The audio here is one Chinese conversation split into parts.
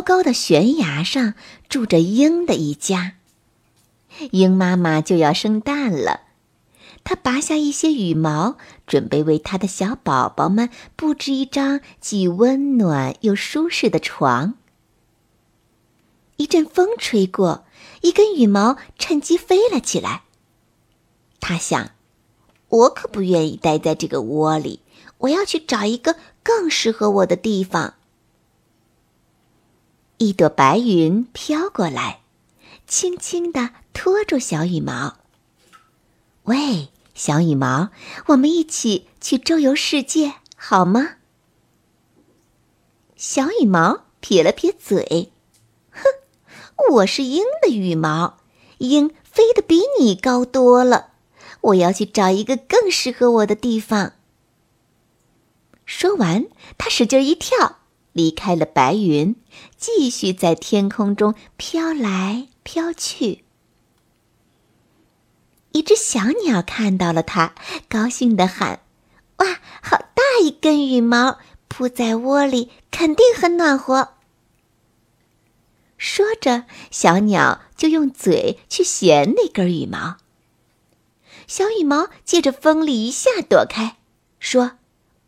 高高的悬崖上住着鹰的一家。鹰妈妈就要生蛋了，它拔下一些羽毛，准备为它的小宝宝们布置一张既温暖又舒适的床。一阵风吹过，一根羽毛趁机飞了起来。他想：“我可不愿意待在这个窝里，我要去找一个更适合我的地方。”一朵白云飘过来，轻轻地托住小羽毛。喂，小羽毛，我们一起去周游世界好吗？小羽毛撇了撇嘴，哼，我是鹰的羽毛，鹰飞得比你高多了。我要去找一个更适合我的地方。说完，它使劲一跳。离开了白云，继续在天空中飘来飘去。一只小鸟看到了它，高兴地喊：“哇，好大一根羽毛，铺在窝里肯定很暖和。”说着，小鸟就用嘴去衔那根羽毛。小羽毛借着风力一下躲开，说：“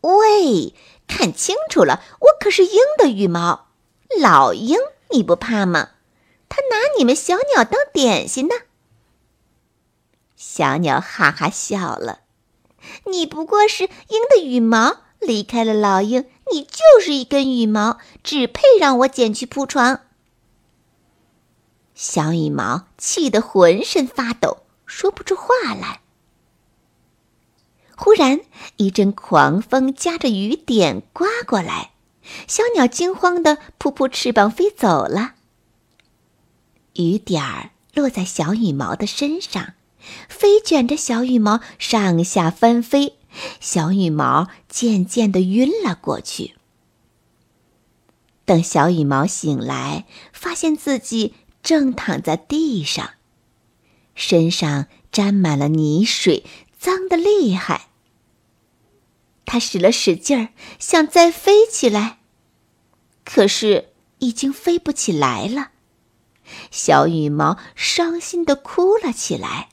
喂。”看清楚了，我可是鹰的羽毛，老鹰，你不怕吗？他拿你们小鸟当点心呢。小鸟哈哈笑了，你不过是鹰的羽毛，离开了老鹰，你就是一根羽毛，只配让我捡去铺床。小羽毛气得浑身发抖，说不出话来。忽然，一阵狂风夹着雨点刮过来，小鸟惊慌的扑扑翅膀飞走了。雨点儿落在小羽毛的身上，飞卷着小羽毛上下翻飞，小羽毛渐渐的晕了过去。等小羽毛醒来，发现自己正躺在地上，身上沾满了泥水。脏的厉害。他使了使劲儿，想再飞起来，可是已经飞不起来了。小羽毛伤心的哭了起来。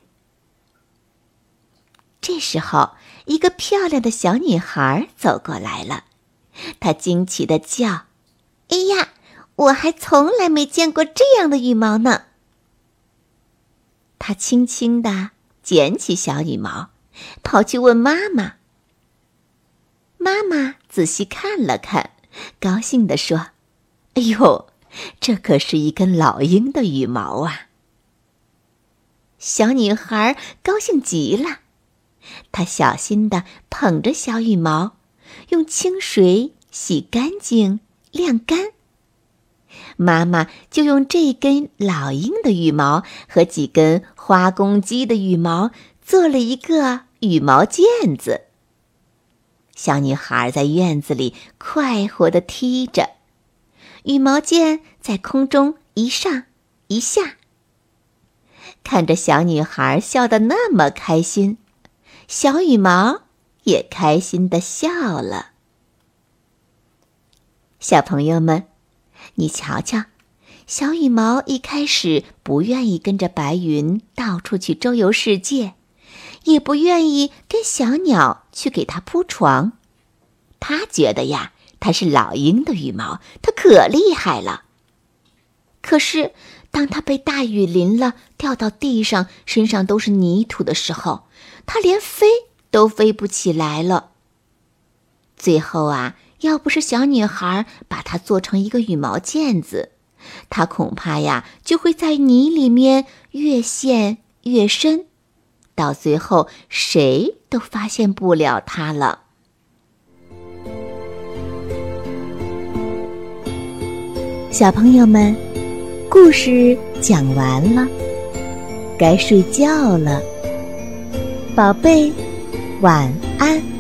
这时候，一个漂亮的小女孩走过来了，她惊奇的叫：“哎呀，我还从来没见过这样的羽毛呢！”她轻轻的捡起小羽毛。跑去问妈妈。妈妈仔细看了看，高兴地说：“哎呦，这可是一根老鹰的羽毛啊！”小女孩高兴极了，她小心地捧着小羽毛，用清水洗干净、晾干。妈妈就用这根老鹰的羽毛和几根花公鸡的羽毛。做了一个羽毛毽子。小女孩在院子里快活的踢着，羽毛毽在空中一上一下。看着小女孩笑得那么开心，小羽毛也开心的笑了。小朋友们，你瞧瞧，小羽毛一开始不愿意跟着白云到处去周游世界。也不愿意跟小鸟去给它铺床，他觉得呀，它是老鹰的羽毛，它可厉害了。可是，当它被大雨淋了，掉到地上，身上都是泥土的时候，它连飞都飞不起来了。最后啊，要不是小女孩把它做成一个羽毛毽子，它恐怕呀就会在泥里面越陷越深。到最后，谁都发现不了它了。小朋友们，故事讲完了，该睡觉了，宝贝，晚安。